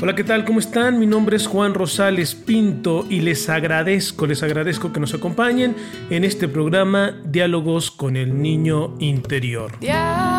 Hola, ¿qué tal? ¿Cómo están? Mi nombre es Juan Rosales Pinto y les agradezco, les agradezco que nos acompañen en este programa Diálogos con el Niño Interior. Diálogos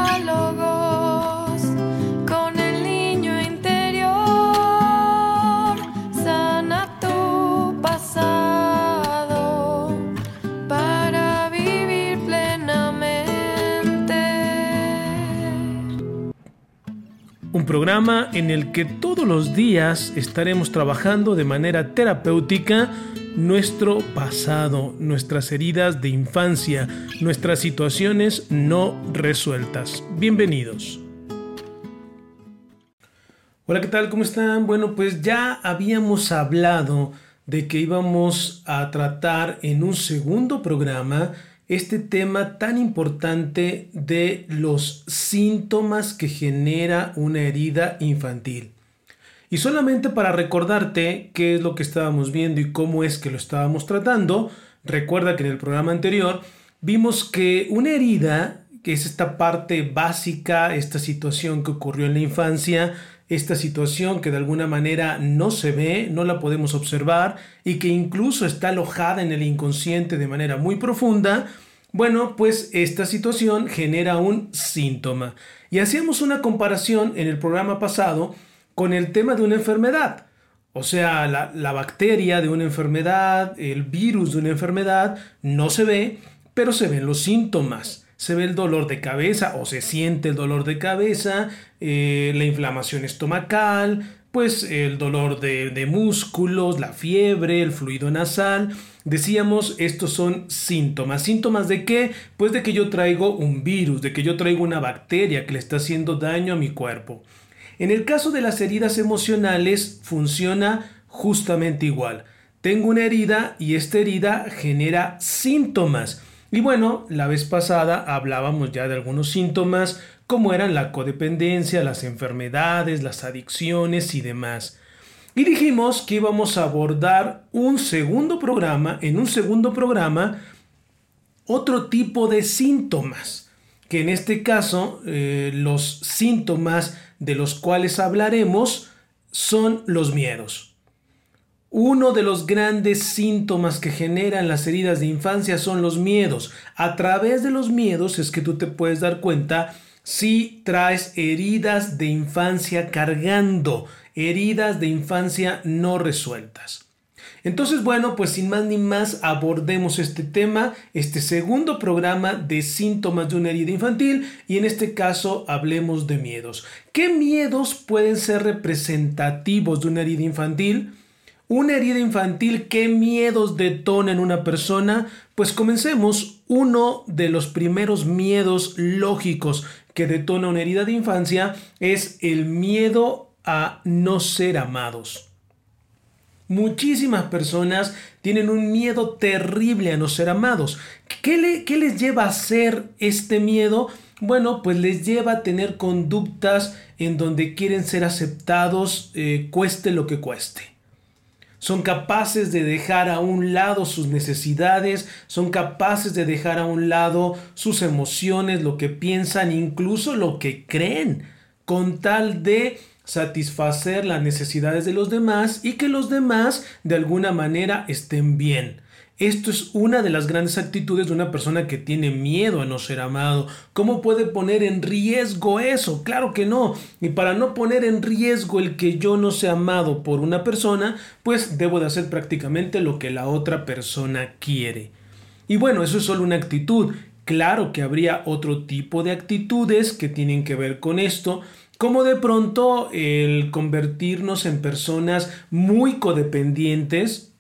Un programa en el que todos los días estaremos trabajando de manera terapéutica nuestro pasado, nuestras heridas de infancia, nuestras situaciones no resueltas. Bienvenidos. Hola, ¿qué tal? ¿Cómo están? Bueno, pues ya habíamos hablado de que íbamos a tratar en un segundo programa este tema tan importante de los síntomas que genera una herida infantil. Y solamente para recordarte qué es lo que estábamos viendo y cómo es que lo estábamos tratando, recuerda que en el programa anterior vimos que una herida, que es esta parte básica, esta situación que ocurrió en la infancia, esta situación que de alguna manera no se ve, no la podemos observar y que incluso está alojada en el inconsciente de manera muy profunda, bueno, pues esta situación genera un síntoma. Y hacíamos una comparación en el programa pasado con el tema de una enfermedad. O sea, la, la, bacteria de una enfermedad, el virus de una enfermedad, no se ve, pero se ven los síntomas. Se ve el dolor de cabeza o se siente el dolor de cabeza, eh, la inflamación estomacal, pues el dolor de, de músculos, la fiebre, el fluido nasal. Decíamos, estos son síntomas. ¿Síntomas de qué? Pues de que yo traigo un virus, de que yo traigo una bacteria que le está haciendo daño a mi cuerpo. En el caso de las heridas emocionales funciona justamente igual. Tengo una herida y esta herida genera síntomas. Y bueno, la vez pasada hablábamos ya de algunos síntomas como eran la codependencia, las enfermedades, las adicciones y demás. Y dijimos que íbamos a abordar un segundo programa, en un segundo programa, otro tipo de síntomas, que en este caso eh, los síntomas de los cuales hablaremos son los miedos. Uno de los grandes síntomas que generan las heridas de infancia son los miedos. A través de los miedos es que tú te puedes dar cuenta si traes heridas de infancia cargando, heridas de infancia no resueltas. Entonces, bueno, pues sin más ni más abordemos este tema, este segundo programa de síntomas de una herida infantil y en este caso hablemos de miedos. ¿Qué miedos pueden ser representativos de una herida infantil? Una herida infantil, ¿qué miedos detona en una persona? Pues comencemos. Uno de los primeros miedos lógicos que detona una herida de infancia es el miedo a no ser amados. Muchísimas personas tienen un miedo terrible a no ser amados. ¿Qué, le, ¿Qué, les lleva a hacer este miedo? Bueno, pues les lleva a tener conductas en donde quieren ser aceptados, eh, cueste lo que cueste. Son capaces de dejar a un lado sus necesidades, son capaces de dejar a un lado sus emociones, lo que piensan, incluso lo que creen, con tal de satisfacer las necesidades de los demás y que los demás de alguna manera estén bien. Esto es una de las grandes actitudes de una persona que tiene miedo a no ser amado. ¿Cómo puede poner en riesgo eso? Claro que no. Y para no poner en riesgo el que yo no sea amado por una persona, pues debo de hacer prácticamente lo que la otra persona quiere. Y bueno, eso es solo una actitud. Claro que habría otro tipo de actitudes que tienen que ver con esto, como de pronto el convertirnos en personas muy codependientes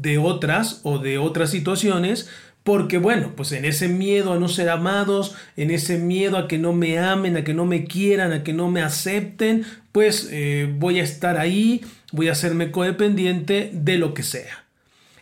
de otras o de otras situaciones, porque bueno, pues en ese miedo a no ser amados, en ese miedo a que no me amen, a que no me quieran, a que no me acepten, pues eh, voy a estar ahí, voy a hacerme codependiente de lo que sea.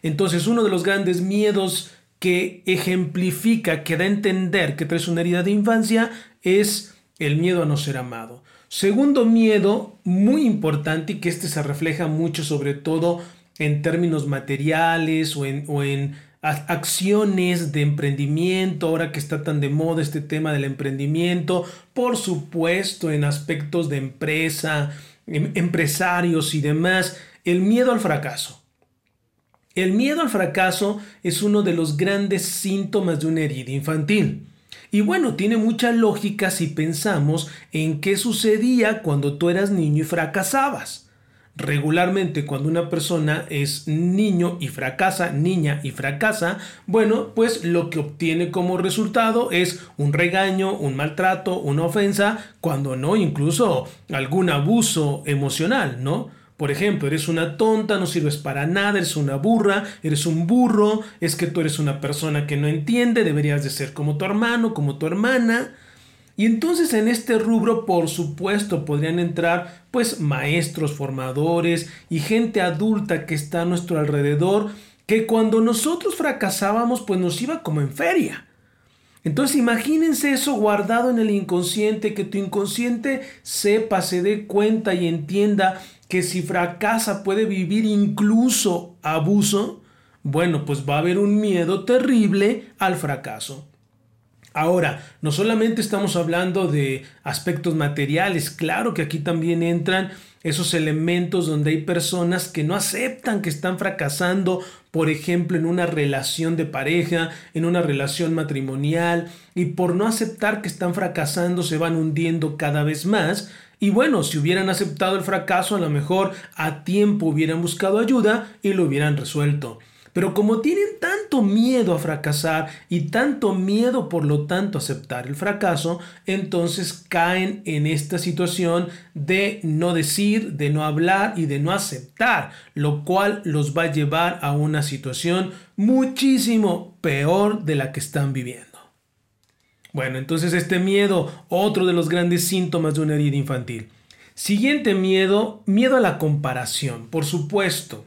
Entonces uno de los grandes miedos que ejemplifica, que da a entender que traes una herida de infancia, es el miedo a no ser amado. Segundo miedo, muy importante y que este se refleja mucho sobre todo en términos materiales o en, o en acciones de emprendimiento, ahora que está tan de moda este tema del emprendimiento, por supuesto en aspectos de empresa, em- empresarios y demás, el miedo al fracaso. El miedo al fracaso es uno de los grandes síntomas de una herida infantil. Y bueno, tiene mucha lógica si pensamos en qué sucedía cuando tú eras niño y fracasabas. Regularmente cuando una persona es niño y fracasa, niña y fracasa, bueno, pues lo que obtiene como resultado es un regaño, un maltrato, una ofensa, cuando no incluso algún abuso emocional, ¿no? Por ejemplo, eres una tonta, no sirves para nada, eres una burra, eres un burro, es que tú eres una persona que no entiende, deberías de ser como tu hermano, como tu hermana. Y entonces en este rubro, por supuesto, podrían entrar pues maestros, formadores y gente adulta que está a nuestro alrededor, que cuando nosotros fracasábamos, pues nos iba como en feria. Entonces imagínense eso guardado en el inconsciente, que tu inconsciente sepa, se dé cuenta y entienda que si fracasa puede vivir incluso abuso, bueno, pues va a haber un miedo terrible al fracaso. Ahora, no solamente estamos hablando de aspectos materiales, claro que aquí también entran esos elementos donde hay personas que no aceptan que están fracasando, por ejemplo, en una relación de pareja, en una relación matrimonial, y por no aceptar que están fracasando se van hundiendo cada vez más. Y bueno, si hubieran aceptado el fracaso, a lo mejor a tiempo hubieran buscado ayuda y lo hubieran resuelto. Pero como tienen tanto miedo a fracasar y tanto miedo por lo tanto a aceptar el fracaso, entonces caen en esta situación de no decir, de no hablar y de no aceptar, lo cual los va a llevar a una situación muchísimo peor de la que están viviendo. Bueno, entonces este miedo, otro de los grandes síntomas de una herida infantil. Siguiente miedo, miedo a la comparación, por supuesto.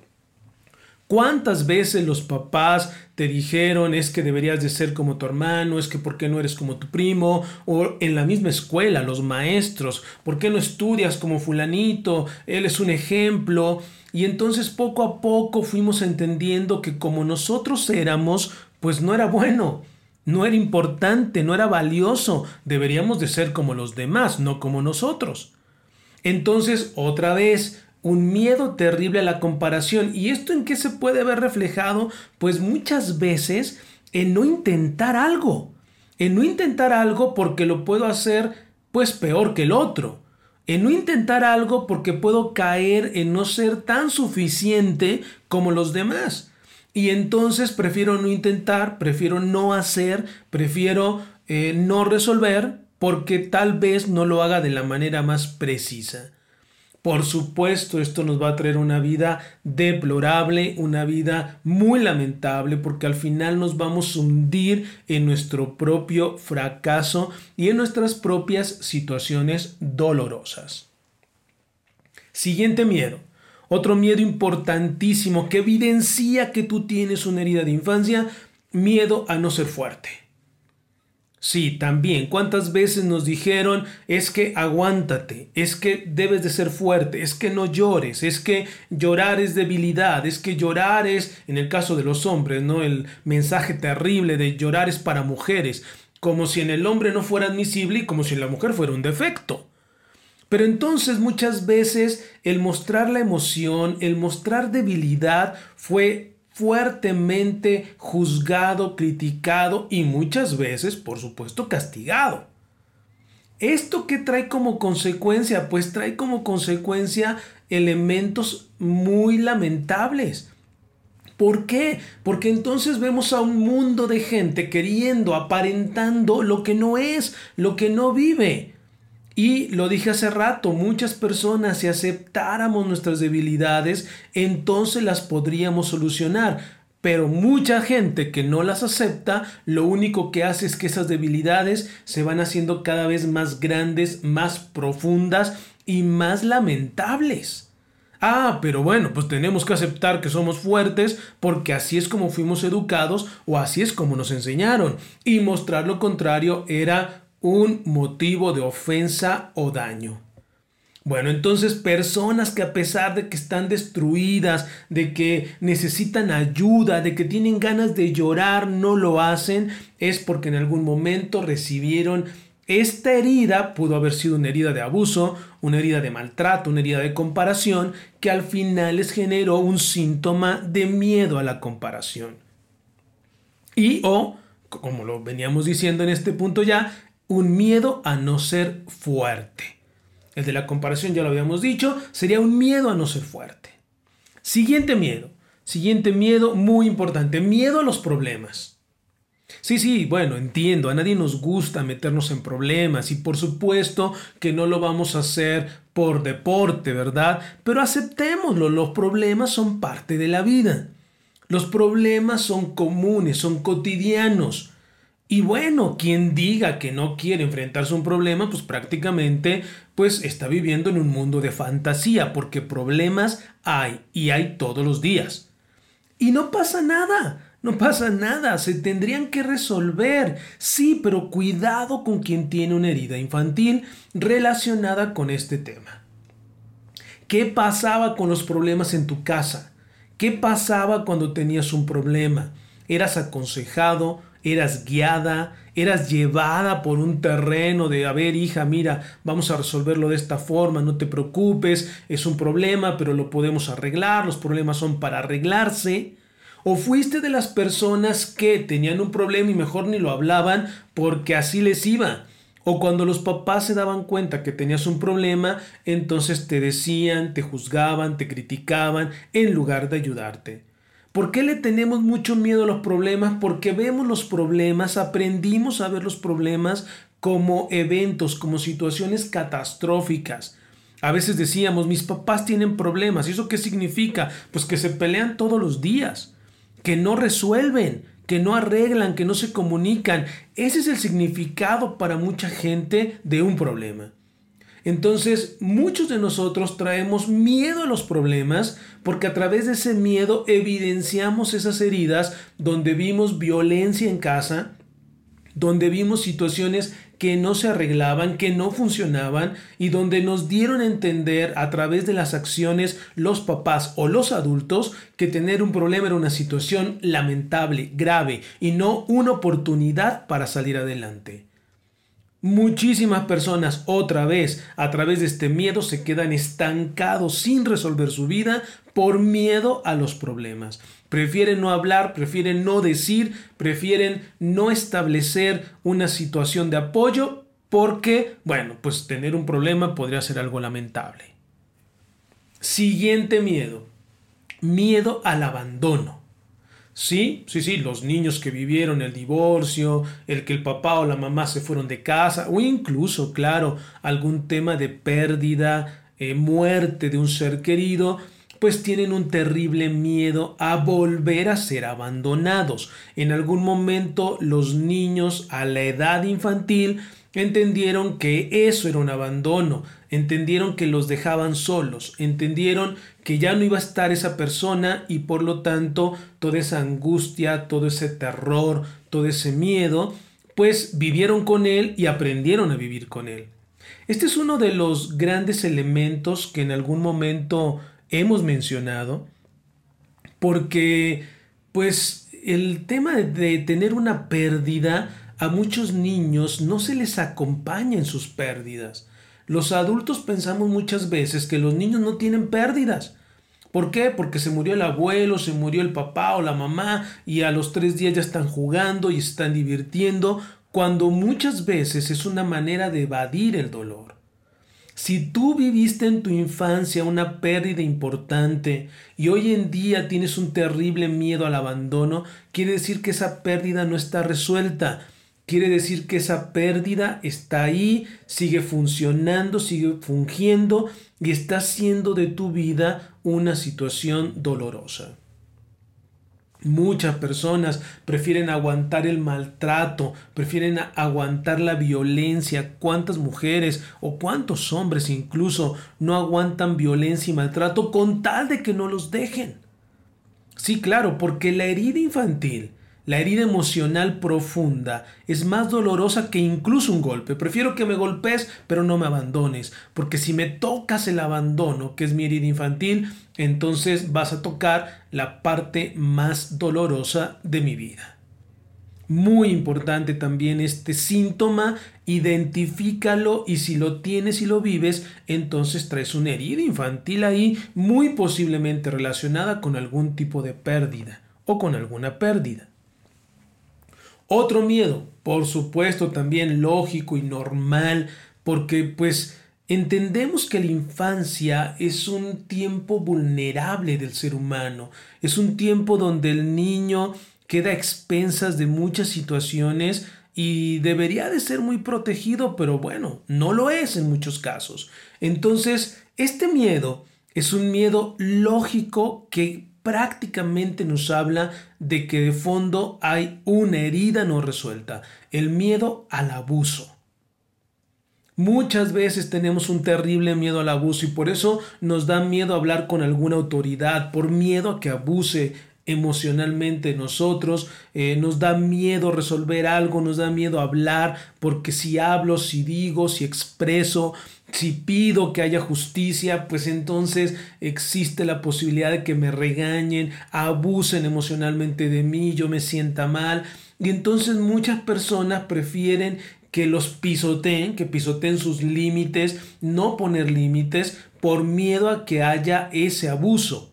¿Cuántas veces los papás te dijeron es que deberías de ser como tu hermano, es que por qué no eres como tu primo? O en la misma escuela, los maestros, ¿por qué no estudias como fulanito? Él es un ejemplo. Y entonces poco a poco fuimos entendiendo que como nosotros éramos, pues no era bueno, no era importante, no era valioso. Deberíamos de ser como los demás, no como nosotros. Entonces, otra vez, un miedo terrible a la comparación. ¿Y esto en qué se puede ver reflejado? Pues muchas veces en no intentar algo. En no intentar algo porque lo puedo hacer pues peor que el otro. En no intentar algo porque puedo caer en no ser tan suficiente como los demás. Y entonces prefiero no intentar, prefiero no hacer, prefiero eh, no resolver porque tal vez no lo haga de la manera más precisa. Por supuesto, esto nos va a traer una vida deplorable, una vida muy lamentable, porque al final nos vamos a hundir en nuestro propio fracaso y en nuestras propias situaciones dolorosas. Siguiente miedo. Otro miedo importantísimo que evidencia que tú tienes una herida de infancia, miedo a no ser fuerte. Sí, también. ¿Cuántas veces nos dijeron es que aguántate, es que debes de ser fuerte, es que no llores, es que llorar es debilidad, es que llorar es, en el caso de los hombres, ¿no? El mensaje terrible de llorar es para mujeres, como si en el hombre no fuera admisible y como si en la mujer fuera un defecto. Pero entonces muchas veces el mostrar la emoción, el mostrar debilidad fue fuertemente juzgado, criticado y muchas veces, por supuesto, castigado. ¿Esto qué trae como consecuencia? Pues trae como consecuencia elementos muy lamentables. ¿Por qué? Porque entonces vemos a un mundo de gente queriendo, aparentando lo que no es, lo que no vive. Y lo dije hace rato, muchas personas si aceptáramos nuestras debilidades, entonces las podríamos solucionar. Pero mucha gente que no las acepta, lo único que hace es que esas debilidades se van haciendo cada vez más grandes, más profundas y más lamentables. Ah, pero bueno, pues tenemos que aceptar que somos fuertes porque así es como fuimos educados o así es como nos enseñaron. Y mostrar lo contrario era un motivo de ofensa o daño. Bueno, entonces personas que a pesar de que están destruidas, de que necesitan ayuda, de que tienen ganas de llorar, no lo hacen, es porque en algún momento recibieron Esta herida pudo haber sido una herida de abuso, una herida de maltrato, una herida de comparación, que al final les generó un síntoma de miedo a la comparación. Y o, como lo veníamos diciendo en este punto ya, un miedo a no ser fuerte. El de la comparación ya lo habíamos dicho, sería un miedo a no ser fuerte. Siguiente miedo, siguiente miedo muy importante, miedo a los problemas. Sí, sí, bueno, entiendo, a nadie nos gusta meternos en problemas y por supuesto que no lo vamos a hacer por deporte, ¿verdad? Pero aceptémoslo, los problemas son parte de la vida. Los problemas son comunes, son cotidianos. Y bueno, quien diga que no quiere enfrentarse a un problema, pues prácticamente pues está viviendo en un mundo de fantasía, porque problemas hay y hay todos los días. Y no pasa nada. No pasa nada, se tendrían que resolver. Sí, pero cuidado con quien tiene una herida infantil relacionada con este tema. ¿Qué pasaba con los problemas en tu casa? ¿Qué pasaba cuando tenías un problema? ¿Eras aconsejado? ¿Eras guiada? ¿Eras llevada por un terreno de, a ver, hija, mira, vamos a resolverlo de esta forma, no te preocupes, es un problema, pero lo podemos arreglar, los problemas son para arreglarse? ¿O fuiste de las personas que tenían un problema y mejor ni lo hablaban porque así les iba? O cuando los papás se daban cuenta que tenías un problema, entonces te decían, te juzgaban, te criticaban en lugar de ayudarte. ¿Por qué le tenemos mucho miedo a los problemas? Porque vemos los problemas, aprendimos a ver los problemas como eventos, como situaciones catastróficas. A veces decíamos, mis papás tienen problemas. ¿Y eso qué significa? Pues que se pelean todos los días que no resuelven, que no arreglan, que no se comunican. Ese es el significado para mucha gente de un problema. Entonces, muchos de nosotros traemos miedo a los problemas porque a través de ese miedo evidenciamos esas heridas donde vimos violencia en casa, donde vimos situaciones que no se arreglaban, que no funcionaban y donde nos dieron a entender a través de las acciones los papás o los adultos que tener un problema era una situación lamentable, grave y no una oportunidad para salir adelante. Muchísimas personas otra vez a través de este miedo se quedan estancados sin resolver su vida por miedo a los problemas. Prefieren no hablar, prefieren no decir, prefieren no establecer una situación de apoyo porque, bueno, pues tener un problema podría ser algo lamentable. Siguiente miedo. Miedo al abandono. Sí, sí, sí, los niños que vivieron el divorcio, el que el papá o la mamá se fueron de casa, o incluso, claro, algún tema de pérdida, eh, muerte de un ser querido, pues tienen un terrible miedo a volver a ser abandonados. En algún momento los niños a la edad infantil entendieron que eso era un abandono, entendieron que los dejaban solos, entendieron que ya no iba a estar esa persona y por lo tanto toda esa angustia, todo ese terror, todo ese miedo, pues vivieron con él y aprendieron a vivir con él. Este es uno de los grandes elementos que en algún momento hemos mencionado, porque pues el tema de tener una pérdida a muchos niños no se les acompaña en sus pérdidas. Los adultos pensamos muchas veces que los niños no tienen pérdidas. ¿Por qué? Porque se murió el abuelo, se murió el papá o la mamá y a los tres días ya están jugando y están divirtiendo, cuando muchas veces es una manera de evadir el dolor. Si tú viviste en tu infancia una pérdida importante y hoy en día tienes un terrible miedo al abandono, quiere decir que esa pérdida no está resuelta quiere decir que esa pérdida está ahí, sigue funcionando, sigue fungiendo y está haciendo de tu vida una situación dolorosa. Muchas personas prefieren aguantar el maltrato, prefieren aguantar la violencia. ¿Cuántas mujeres o cuántos hombres incluso no aguantan violencia y maltrato con tal de que no los dejen? Sí, claro, porque la herida infantil la herida emocional profunda es más dolorosa que incluso un golpe. Prefiero que me golpes, pero no me abandones, porque si me tocas el abandono, que es mi herida infantil, entonces vas a tocar la parte más dolorosa de mi vida. Muy importante también este síntoma, identifícalo y si lo tienes y lo vives, entonces traes una herida infantil ahí muy posiblemente relacionada con algún tipo de pérdida o con alguna pérdida. Otro miedo, por supuesto también lógico y normal, porque pues Entendemos que la infancia es un tiempo vulnerable del ser humano, es un tiempo donde el niño queda a expensas de muchas situaciones y debería de ser muy protegido, pero bueno, no lo es en muchos casos. Entonces, este miedo es un miedo lógico que prácticamente nos habla de que de fondo hay una herida no resuelta, el miedo al abuso. Muchas veces tenemos un terrible miedo al abuso y por eso nos da miedo hablar con alguna autoridad, por miedo a que abuse emocionalmente nosotros, eh, nos da miedo resolver algo, nos da miedo hablar, porque si hablo, si digo, si expreso, si pido que haya justicia, pues entonces existe la posibilidad de que me regañen, abusen emocionalmente de mí, yo me sienta mal. Y entonces muchas personas prefieren que los pisoteen, que pisoteen sus límites, no poner límites por miedo a que haya ese abuso.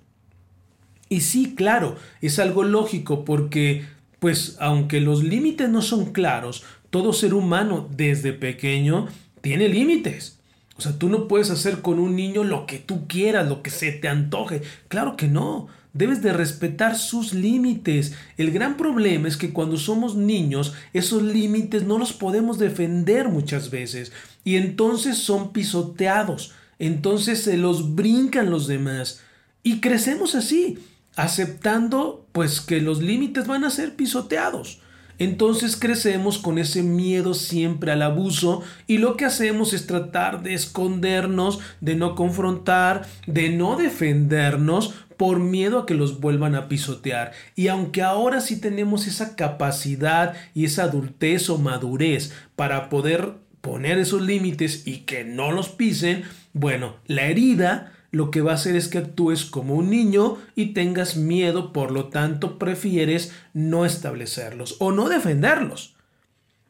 Y sí, claro, es algo lógico porque, pues, aunque los límites no son claros, todo ser humano desde pequeño tiene límites. O sea, tú no puedes hacer con un niño lo que tú quieras, lo que se te antoje. Claro que no. Debes de respetar sus límites. El gran problema es que cuando somos niños, esos límites no los podemos defender muchas veces. Y entonces son pisoteados. Entonces se los brincan los demás. Y crecemos así aceptando pues que los límites van a ser pisoteados. Entonces crecemos con ese miedo siempre al abuso y lo que hacemos es tratar de escondernos, de no confrontar, de no defendernos por miedo a que los vuelvan a pisotear. Y aunque ahora sí tenemos esa capacidad y esa adultez o madurez para poder poner esos límites y que no los pisen, bueno, la herida lo que va a hacer es que actúes como un niño y tengas miedo, por lo tanto prefieres no establecerlos o no defenderlos.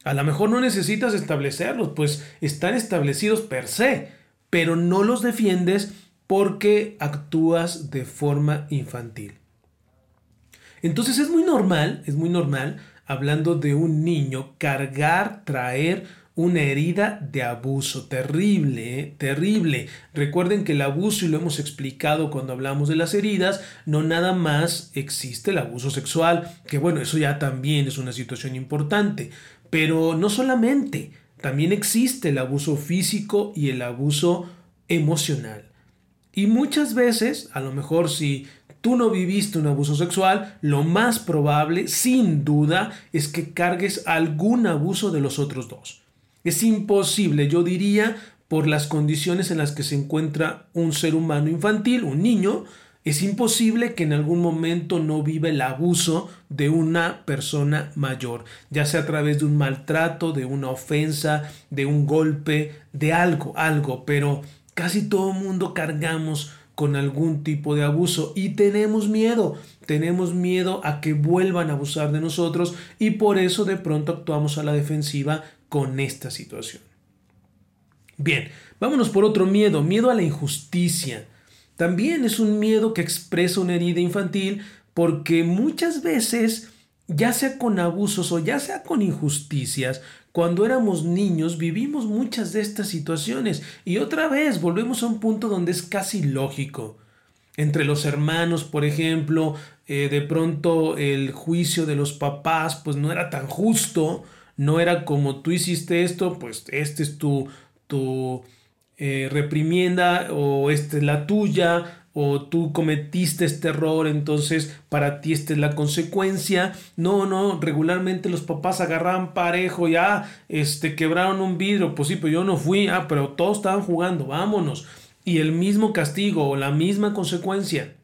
A lo mejor no necesitas establecerlos, pues están establecidos per se, pero no los defiendes porque actúas de forma infantil. Entonces es muy normal, es muy normal, hablando de un niño, cargar, traer una herida de abuso terrible, ¿eh? terrible. Recuerden que el abuso, y lo hemos explicado cuando hablamos de las heridas, no nada más existe el abuso sexual, que bueno, eso ya también es una situación importante, pero no solamente, también existe el abuso físico y el abuso emocional. Y muchas veces, a lo mejor si tú no viviste un abuso sexual, lo más probable, sin duda, es que cargues algún abuso de los otros dos. Es imposible, yo diría, por las condiciones en las que se encuentra un ser humano infantil, un niño, es imposible que en algún momento no viva el abuso de una persona mayor, ya sea a través de un maltrato, de una ofensa, de un golpe, de algo, algo, pero casi todo mundo cargamos con algún tipo de abuso y tenemos miedo, tenemos miedo a que vuelvan a abusar de nosotros y por eso de pronto actuamos a la defensiva con esta situación. Bien, vámonos por otro miedo, miedo a la injusticia. También es un miedo que expresa una herida infantil porque muchas veces, ya sea con abusos o ya sea con injusticias, cuando éramos niños vivimos muchas de estas situaciones y otra vez volvemos a un punto donde es casi lógico. Entre los hermanos, por ejemplo, eh, de pronto el juicio de los papás pues no era tan justo no era como tú hiciste esto, pues este es tu, tu eh, reprimienda o esta es la tuya o tú cometiste este error, entonces para ti esta es la consecuencia. No, no, regularmente los papás agarraban parejo, ya, este, quebraron un vidrio, pues sí, pero yo no fui, ah, pero todos estaban jugando, vámonos. Y el mismo castigo o la misma consecuencia.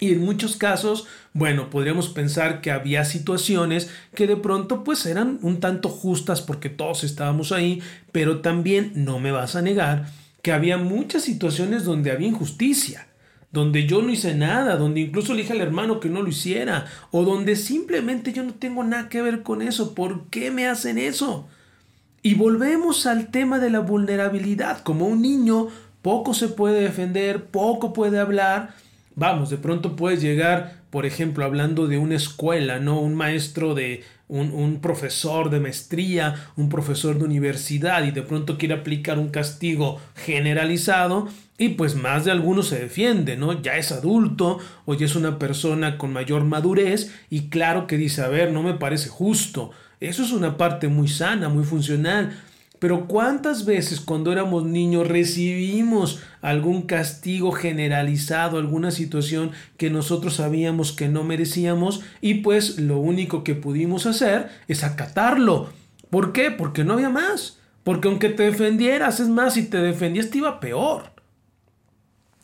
Y en muchos casos, bueno, podríamos pensar que había situaciones que de pronto pues eran un tanto justas porque todos estábamos ahí, pero también no me vas a negar que había muchas situaciones donde había injusticia, donde yo no hice nada, donde incluso le dije al hermano que no lo hiciera, o donde simplemente yo no tengo nada que ver con eso. ¿Por qué me hacen eso? Y volvemos al tema de la vulnerabilidad. Como un niño poco se puede defender, poco puede hablar. Vamos, de pronto puedes llegar, por ejemplo, hablando de una escuela, ¿no? Un maestro de un, un, profesor de maestría, un profesor de universidad y de pronto quiere aplicar un castigo generalizado y pues más de algunos se defiende, ¿no? Ya es adulto o ya es una persona con mayor madurez y claro que dice, a ver, no me parece justo. Eso es una parte muy sana, muy funcional. Pero ¿cuántas veces cuando éramos niños recibimos algún castigo generalizado, alguna situación que nosotros sabíamos que no merecíamos y pues lo único que pudimos hacer es acatarlo? ¿Por qué? Porque no había más. Porque aunque te defendieras, es más, si te defendías te iba peor.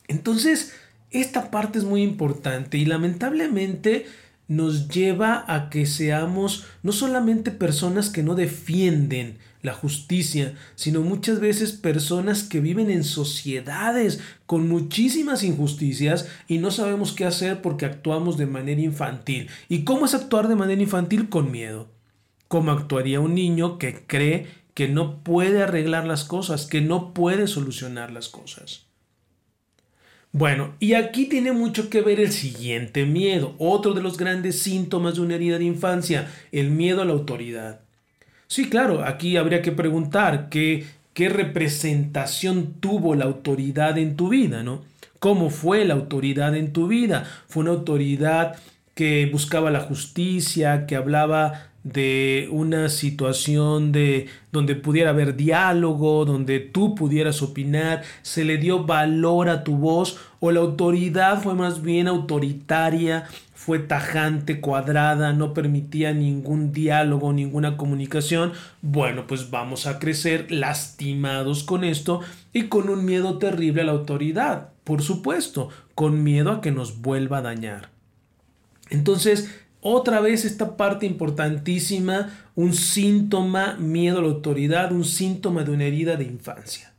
Entonces, esta parte es muy importante y lamentablemente nos lleva a que seamos no solamente personas que no defienden la justicia, sino muchas veces personas que viven en sociedades con muchísimas injusticias y no sabemos qué hacer porque actuamos de manera infantil. ¿Y cómo es actuar de manera infantil? Con miedo. ¿Cómo actuaría un niño que cree que no puede arreglar las cosas, que no puede solucionar las cosas? Bueno, y aquí tiene mucho que ver el siguiente miedo, otro de los grandes síntomas de una herida de infancia, el miedo a la autoridad. Sí, claro, aquí habría que preguntar qué, qué representación tuvo la autoridad en tu vida, ¿no? ¿Cómo fue la autoridad en tu vida? ¿Fue una autoridad que buscaba la justicia, que hablaba de una situación de donde pudiera haber diálogo, donde tú pudieras opinar, se le dio valor a tu voz o la autoridad fue más bien autoritaria, fue tajante, cuadrada, no permitía ningún diálogo, ninguna comunicación, bueno, pues vamos a crecer lastimados con esto y con un miedo terrible a la autoridad, por supuesto, con miedo a que nos vuelva a dañar. Entonces, otra vez esta parte importantísima, un síntoma, miedo a la autoridad, un síntoma de una herida de infancia.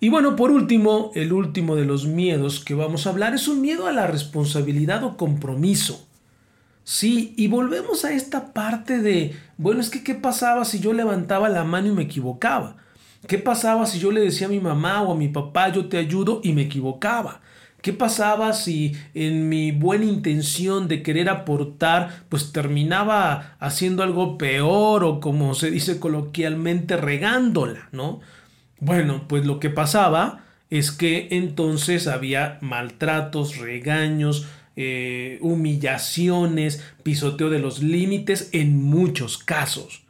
Y bueno, por último, el último de los miedos que vamos a hablar es un miedo a la responsabilidad o compromiso. Sí, y volvemos a esta parte de, bueno, es que ¿qué pasaba si yo levantaba la mano y me equivocaba? ¿Qué pasaba si yo le decía a mi mamá o a mi papá, yo te ayudo y me equivocaba? ¿Qué pasaba si en mi buena intención de querer aportar, pues terminaba haciendo algo peor o como se dice coloquialmente regándola, ¿no? Bueno, pues lo que pasaba es que entonces había maltratos, regaños, eh, humillaciones, pisoteo de los límites en muchos casos.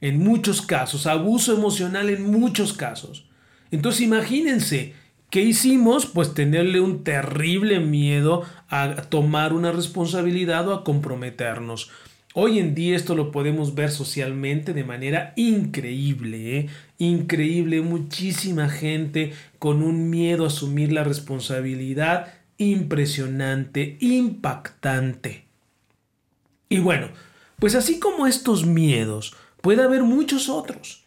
En muchos casos, abuso emocional en muchos casos. Entonces imagínense, ¿Qué hicimos? Pues tenerle un terrible miedo a tomar una responsabilidad o a comprometernos. Hoy en día esto lo podemos ver socialmente de manera increíble, ¿eh? increíble, muchísima gente con un miedo a asumir la responsabilidad impresionante, impactante. Y bueno, pues así como estos miedos, puede haber muchos otros.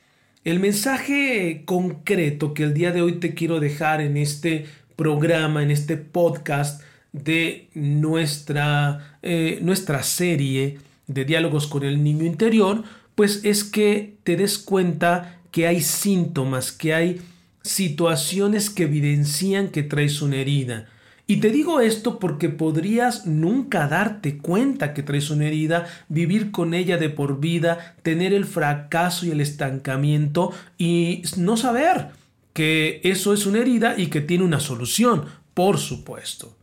El mensaje concreto que el día de hoy te quiero dejar en este programa, en este podcast de nuestra, eh, nuestra serie de diálogos con el niño interior, pues es que te des cuenta que hay síntomas, que hay situaciones que evidencian que traes una herida y te digo esto porque podrías nunca darte cuenta que traes una herida, vivir con ella de por vida, tener el fracaso y el estancamiento y no saber que eso es una herida y que tiene una solución, por supuesto.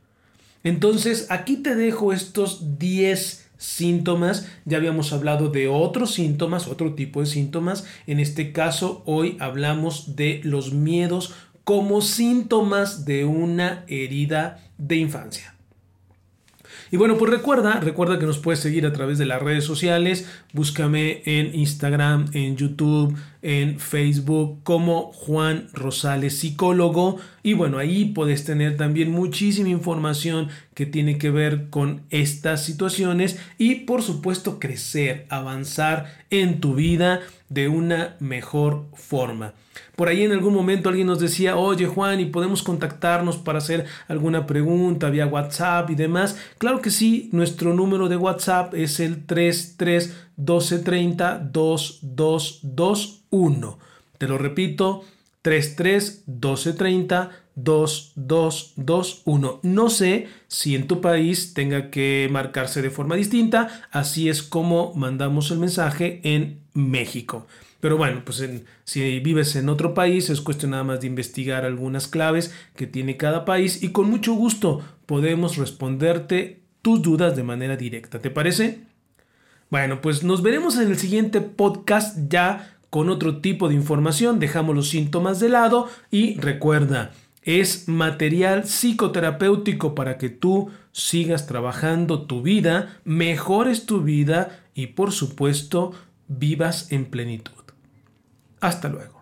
Entonces, aquí te dejo estos 10 síntomas. Ya habíamos hablado de otros síntomas, otro tipo de síntomas. En este caso, hoy hablamos de los miedos como síntomas de una herida de infancia. Y bueno, pues recuerda, recuerda que nos puedes seguir a través de las redes sociales. Búscame en Instagram, en YouTube, en Facebook como Juan Rosales Psicólogo. Y bueno, ahí puedes tener también muchísima información que tiene que ver con estas situaciones y por supuesto crecer, avanzar en tu vida de una mejor forma. Por ahí en algún momento alguien nos decía, oye Juan, ¿y podemos contactarnos para hacer alguna pregunta vía WhatsApp y demás? Claro que sí, nuestro número de WhatsApp es el 33 1230 2221. Te lo repito, 33 1230 2221. No sé si en tu país tenga que marcarse de forma distinta, así es como mandamos el mensaje en México. Pero bueno, pues si vives en otro país es cuestión nada más de investigar algunas claves que tiene cada país y con mucho gusto podemos responderte tus dudas de manera directa. ¿Te parece? Bueno, pues nos veremos en el siguiente podcast ya con otro tipo de información. Dejamos los síntomas de lado y recuerda, es material psicoterapéutico para que tú sigas trabajando tu vida, mejores tu vida y por supuesto vivas en plenitud. Hasta luego.